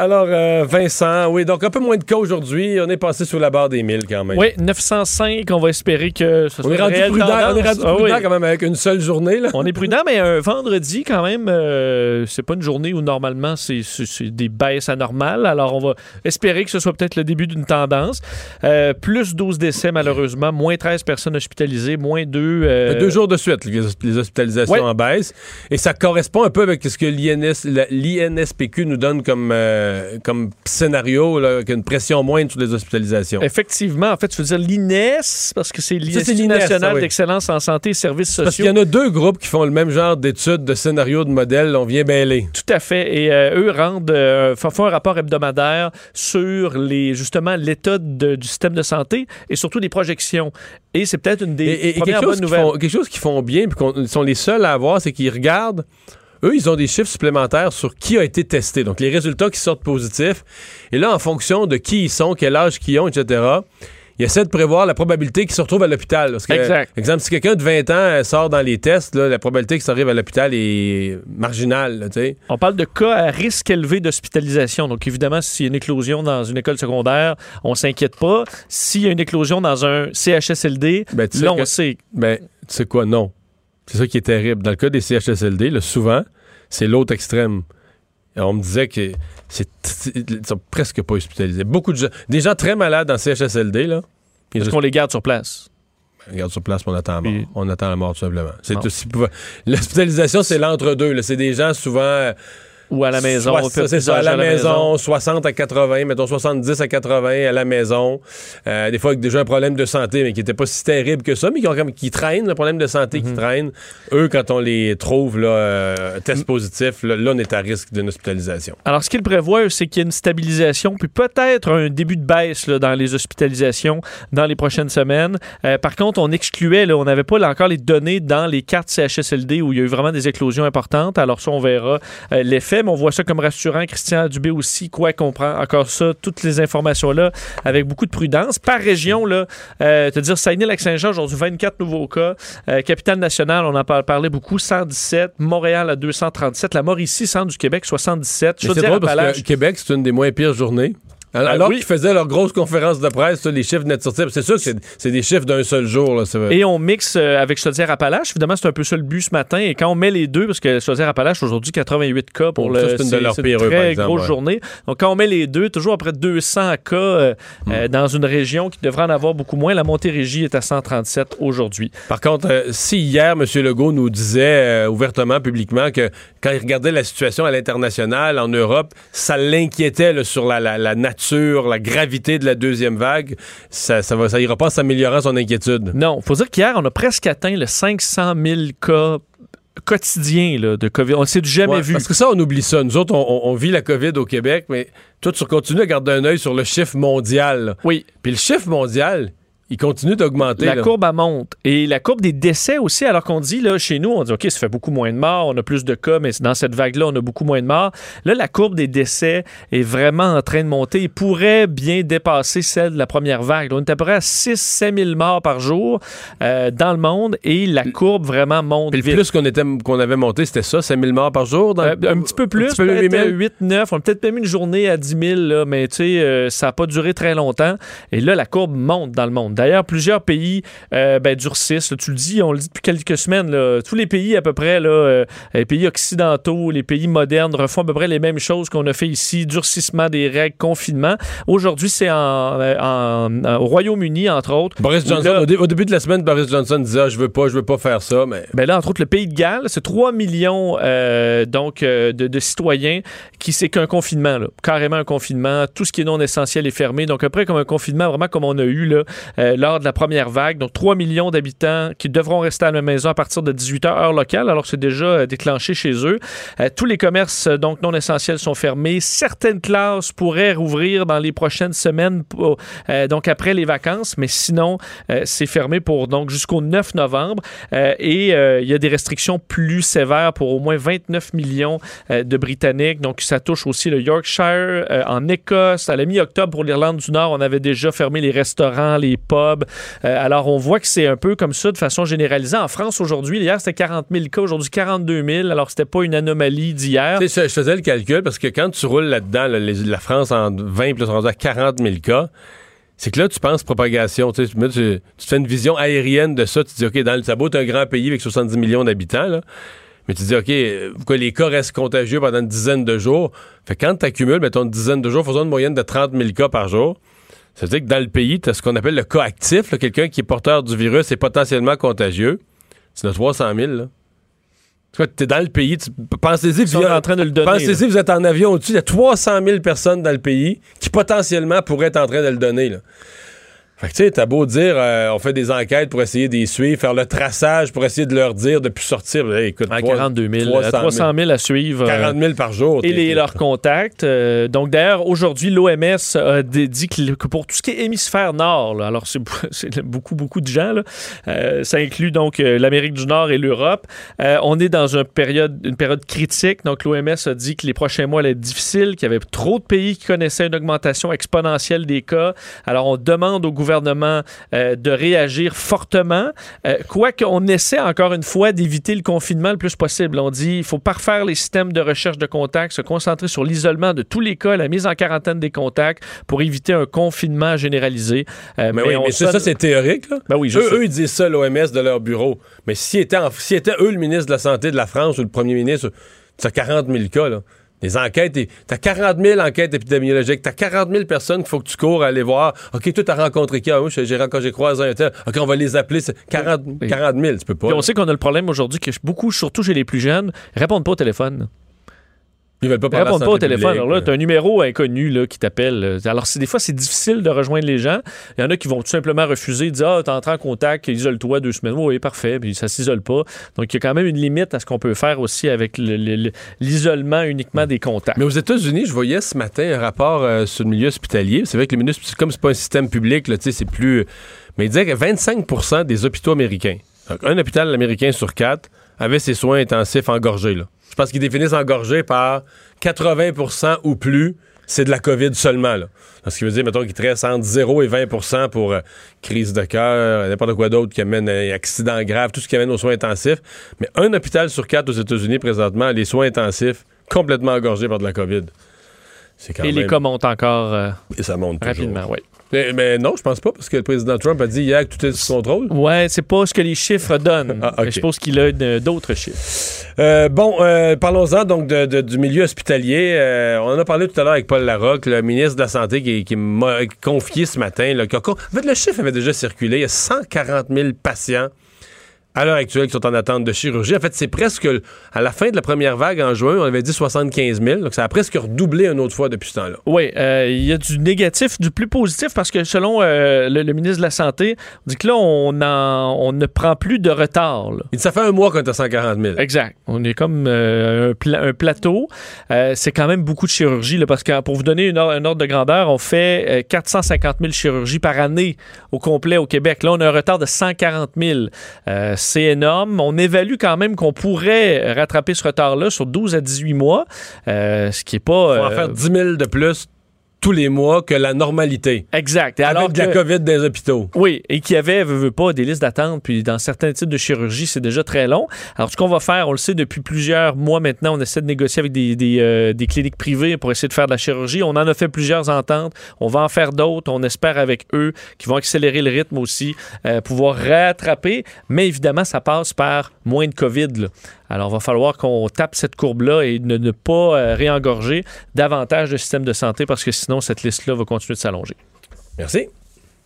Alors, euh, Vincent, oui, donc un peu moins de cas aujourd'hui. On est passé sous la barre des 1000 quand même. Oui, 905. On va espérer que ce soit on est rendu prudent. On est rendu prudent quand même avec une seule journée. Là. On est prudent, mais un vendredi quand même, euh, c'est pas une journée où normalement c'est des baisses anormales. Alors on va espérer que ce soit peut-être le début d'une tendance. Euh, plus 12 décès malheureusement, moins 13 personnes hospitalisées, moins 2... Deux jours de suite, les hospitalisations en baisse. Et ça correspond un peu avec ce que l'INSPQ nous donne comme euh, comme scénario, là, une pression moindre sur les hospitalisations. Effectivement. En fait, tu veux dire l'INES, parce que c'est l'Institut national d'excellence en santé et services sociaux. Parce qu'il y en a deux groupes qui font le même genre d'études, de scénarios, de modèles. On vient mêler. Tout à fait. Et euh, eux rendent, euh, font un rapport hebdomadaire sur les, justement l'état du système de santé et surtout les projections. Et c'est peut-être une des premières bonnes nouvelles. Font, quelque chose qu'ils font bien, puis qu'ils sont les seuls à avoir, c'est qu'ils regardent eux, ils ont des chiffres supplémentaires sur qui a été testé. Donc, les résultats qui sortent positifs. Et là, en fonction de qui ils sont, quel âge qu'ils ont, etc., ils essaient de prévoir la probabilité qu'ils se retrouvent à l'hôpital. exact. Exemple, si quelqu'un de 20 ans euh, sort dans les tests, la probabilité qu'il s'arrive à l'hôpital est marginale. On parle de cas à risque élevé d'hospitalisation. Donc, évidemment, s'il y a une éclosion dans une école secondaire, on s'inquiète pas. S'il y a une éclosion dans un CHSLD, ben, là, on sait. Ben, tu sais quoi? Non. C'est ça qui est terrible. Dans le cas des CHSLD, souvent, c'est l'autre extrême. on me disait que c'est sont presque pas hospitalisés. Beaucoup de gens, des gens très malades en CHSLD, là. Est-ce qu'on les garde sur place? On garde sur place, on attend la mort. On attend la mort, tout simplement. L'hospitalisation, c'est l'entre-deux. C'est des gens souvent ou à la maison. C'est ça, à la, maison, 60 à 80, mettons 70 à 80 à la maison. Euh, des fois avec déjà un problème de santé, mais qui n'était pas si terrible que ça, mais qui, ont, qui traînent, le problème de santé qui mhm. traîne. Eux, quand on les trouve, là, euh, test positif, là, on est à risque d'une hospitalisation. Alors, ce qu'ils prévoient, c'est qu'il y ait une stabilisation, puis peut-être un début de baisse là, dans les hospitalisations dans les prochaines semaines. Euh, par contre, on excluait, là, on n'avait pas encore les données dans les cartes CHSLD où il y a eu vraiment des éclosions importantes. Alors ça, on verra l'effet on voit ça comme rassurant. Christian Dubé aussi, quoi qu'on prend encore ça, toutes les informations-là, avec beaucoup de prudence. Par région, là, euh, te dire Saguenay-Lac-Saint-Jean, aujourd'hui 24 nouveaux cas. Euh, Capitale nationale, on en parlé beaucoup, 117. Montréal à 237. La Mauricie, centre du Québec, 77. C'est drôle parce que Québec, c'est une des moins pires journées. Alors, qu'ils faisaient leur grosse conférence de presse, les chiffres de sortir. C'est sûr que c'est des chiffres d'un seul jour. Là, et on mixe euh, avec Chaudière-Appalaches. Évidemment, c'est un peu ça le but ce matin. Et quand on met les deux, parce que Chaudière-Appalaches, aujourd'hui, 88 cas pour le. C'est une de leurs pires, très grosse journée. Donc, quand on met les deux, toujours après 200 cas euh, euh, hmm. dans une région qui devrait en avoir beaucoup moins, la Montérégie est à 137 aujourd'hui. Par contre, si hier, M. Legault nous disait ouvertement, publiquement, que quand il regardait la situation à l'international, en Europe, ça l'inquiétait sur la, la, la nature sur la gravité de la deuxième vague, ça, ça, va, ça ira pas s'améliorant son inquiétude. Non, faut dire qu'hier, on a presque atteint le 500 000 cas quotidiens de COVID. On ne s'est jamais vu. Parce que ça, on oublie ça. Nous autres, on, vit la COVID au Québec, mais toi, tu continues à garder un œil sur le chiffre mondial. Oui. Puis le chiffre mondial, il continue d'augmenter. La courbe, monte. Et la courbe des décès aussi, alors qu'on dit, là, chez nous, on dit, OK, ça fait beaucoup moins de morts, on a plus de cas, mais dans cette vague-là, on a beaucoup moins de morts. Là, la courbe des décès est vraiment en train de monter et pourrait bien dépasser celle de la première vague. on est à peu près à 6-7 000 morts par jour euh, dans le monde et la courbe vraiment monte. Et le plus qu'on était qu'on avait monté, c'était ça, 5 000 morts par jour? Euh, un petit peu plus, peut-être 8 9 On a peut-être même une journée à 10 000, là, mais tu sais, euh, ça n'a pas duré très longtemps. Et là, la courbe monte dans le monde. D'ailleurs, plusieurs pays euh, ben, durcissent. tu le dis, on le dit depuis quelques semaines. Tous les pays à peu près, là, euh, les pays occidentaux, les pays modernes refont à peu près les mêmes choses qu'on a fait ici. Durcissement des règles, confinement. Aujourd'hui, c'est en, euh, au Royaume-Uni, entre autres. Boris Johnson, au, début de la semaine, Boris Johnson disait ah, je veux pas, je veux pas faire ça. Mais... Ben là, entre autres, le pays de Galles, c'est 3 millions donc, de, citoyens qui c'est qu'un confinement, carrément un confinement. Tout ce qui est non essentiel est fermé. Donc, après, comme un confinement, vraiment comme on a eu là, lors de la première vague. Donc, 3 millions d'habitants qui devront rester à la maison à partir de 18 h heure locale, alors c'est déjà euh, déclenché chez eux. Euh, tous les commerces euh, donc non essentiels sont fermés. Certaines classes pourraient rouvrir dans les prochaines semaines, donc après les vacances, mais sinon, c'est fermé pour donc jusqu'au 9 novembre. et il y a des restrictions plus sévères pour au moins 29 millions de Britanniques. Donc, ça touche aussi le Yorkshire, en Écosse, à la mi-octobre pour l'Irlande du Nord, on avait déjà fermé les restaurants, les pubs xénophobes. alors, on voit que c'est un peu comme ça de façon généralisée. En France, aujourd'hui, hier, c'était 40 000 cas, aujourd'hui 42 000. Alors, c'était pas une anomalie d'hier. Je faisais le calcul parce que quand tu roules là-dedans, la France en 20 plus rendu à 40 000 cas, c'est que là, tu penses propagation. Tu, tu, fais une vision aérienne de ça. Tu dis, OK, dans le sabot, un grand pays avec 70 millions d'habitants, Mais tu dis, OK, pourquoi les cas restent contagieux pendant une dizaine de jours? Fait quand tu accumules, mettons, une dizaine de jours, faisons une moyenne de 30 000 cas par jour. Ça veut dire que dans le pays, tu as ce qu'on appelle le cas actif, quelqu'un qui est porteur du virus et potentiellement contagieux. C'est de 300 000. Là. Tu es dans le pays. Pensez-y, vous, en train de le donner, pensez-y vous êtes en avion au-dessus. Il y a 300 000 personnes dans le pays qui potentiellement pourraient être en train de le donner. Là. Fait que tu sais, t'as beau dire, euh, on fait des enquêtes pour essayer d'y suivre, faire le traçage pour essayer de leur dire de plus sortir. écoute, 42 000, 300 000, à suivre. 40 000 par jour. Et les, leurs contacts. Euh, donc d'ailleurs, aujourd'hui, l'OMS a dit que pour tout ce qui est hémisphère nord, alors c'est beaucoup, beaucoup de gens, là, euh, ça inclut donc l'Amérique du Nord et l'Europe. on est dans une période, une période critique. Donc l'OMS a dit que les prochains mois allaient être difficiles, qu'il y avait trop de pays qui connaissaient une augmentation exponentielle des cas. Alors on demande au gouvernement gouvernement euh, de réagir fortement, euh, quoique on essaie encore une fois d'éviter le confinement le plus possible. On dit il faut parfaire les systèmes de recherche de contacts, se concentrer sur l'isolement de tous les cas, la mise en quarantaine des contacts pour éviter un confinement généralisé. Euh, mais, oui, mais ça, c'est théorique. Ben oui, eux, ils disent ça, l'OMS, de leur bureau. Mais si si était eux le ministre de la Santé de la France ou le premier ministre, c'est 40 000 cas. Là. Les enquêtes, t'as 40 000 enquêtes épidémiologiques, t'as 40 000 personnes qu'il faut que tu cours à aller voir. OK, toi, t'as rencontré qui? Ah, oui, j'ai rencontré, j'ai croisé un tel. OK, on va les appeler. 40, 40 000, tu peux pas. on sait qu'on a le problème aujourd'hui que beaucoup, surtout chez les plus jeunes, répondent pas au téléphone. Ils veulent pas répondent pas au téléphone. Alors là, tu as un numéro inconnu là, qui t'appelle. Alors, des fois, c'est difficile de rejoindre les gens. Il y en a qui vont tout simplement refuser, dire Ah, t'es entré en contact, isole-toi deux semaines. Oui, parfait. Puis ça s'isole pas. Donc, il y a quand même une limite à ce qu'on peut faire aussi avec l'isolement uniquement des contacts. Mais aux États-Unis, je voyais ce matin un rapport euh, sur le milieu hospitalier. C'est vrai que le milieu, comme c'est pas un système public, c'est plus. Mais il disait que 25% des hôpitaux américains, donc un hôpital américain sur quatre, avait ses soins intensifs engorgés. Là. Je pense qu'ils définissent engorgé par 80% ou plus, c'est de la COVID seulement. Là. Ce qui veut dire, mettons, qu'il te reste entre 0 et 20% pour euh, crise de cœur, n'importe quoi d'autre qui amène un accident grave, tout ce qui amène aux soins intensifs. Mais un hôpital sur quatre aux États-Unis, présentement, les soins intensifs complètement engorgés par de la COVID. et les cas montent encore euh, et ça monte rapidement, oui. Mais, non, je pense pas, parce que le président Trump a dit hier que tout est sous contrôle. Ouais, c'est pas ce que les chiffres donnent. ah, Je pense qu'il a d'autres chiffres. Euh, bon, euh, parlons-en donc du milieu hospitalier. Euh, on en a parlé tout à l'heure avec Paul Larocque, le ministre de la Santé, qui, m'a confié ce matin. Là, en fait, le chiffre avait déjà circulé. Il y a 140 000 patients à l'heure actuelle qui sont en attente de chirurgie. En fait, c'est presque à la fin de la première vague en juin, on avait dit 75 000. Donc, ça a presque redoublé une autre fois depuis ce temps-là. Oui, euh, il y a du négatif, du plus positif parce que selon euh, le, ministre de la Santé, on dit que là, on, on ne prend plus de retard. Ça fait un mois qu'on est à 140 000. Exact. On est comme euh, un, plateau. c'est quand même beaucoup de chirurgie là, parce que pour vous donner une un ordre de grandeur, on fait 450 000 chirurgies par année au complet au Québec. Là, on a un retard de 140 000 c'est énorme. On évalue quand même qu'on pourrait rattraper ce retard-là sur 12 à 18 mois, euh, ce qui est pas... On va en faire 10 000 de plus tous les mois que la normalité. Exact. Et alors Avec de la COVID des hôpitaux. Oui, et qui avait, veut, veut pas, des listes d'attente, puis dans certains types de chirurgie, c'est déjà très long. Alors, ce qu'on va faire, on le sait depuis plusieurs mois maintenant, on essaie de négocier avec des, des, euh, des, cliniques privées pour essayer de faire de la chirurgie. On en a fait plusieurs ententes. On va en faire d'autres. On espère avec eux qui vont accélérer le rythme aussi, euh, pouvoir rattraper. Mais évidemment, ça passe par moins de COVID. Là. Alors, il va falloir qu'on tape cette courbe-là et ne, ne pas euh, réengorger davantage le système de santé parce que sinon, cette liste-là va continuer de s'allonger. Merci.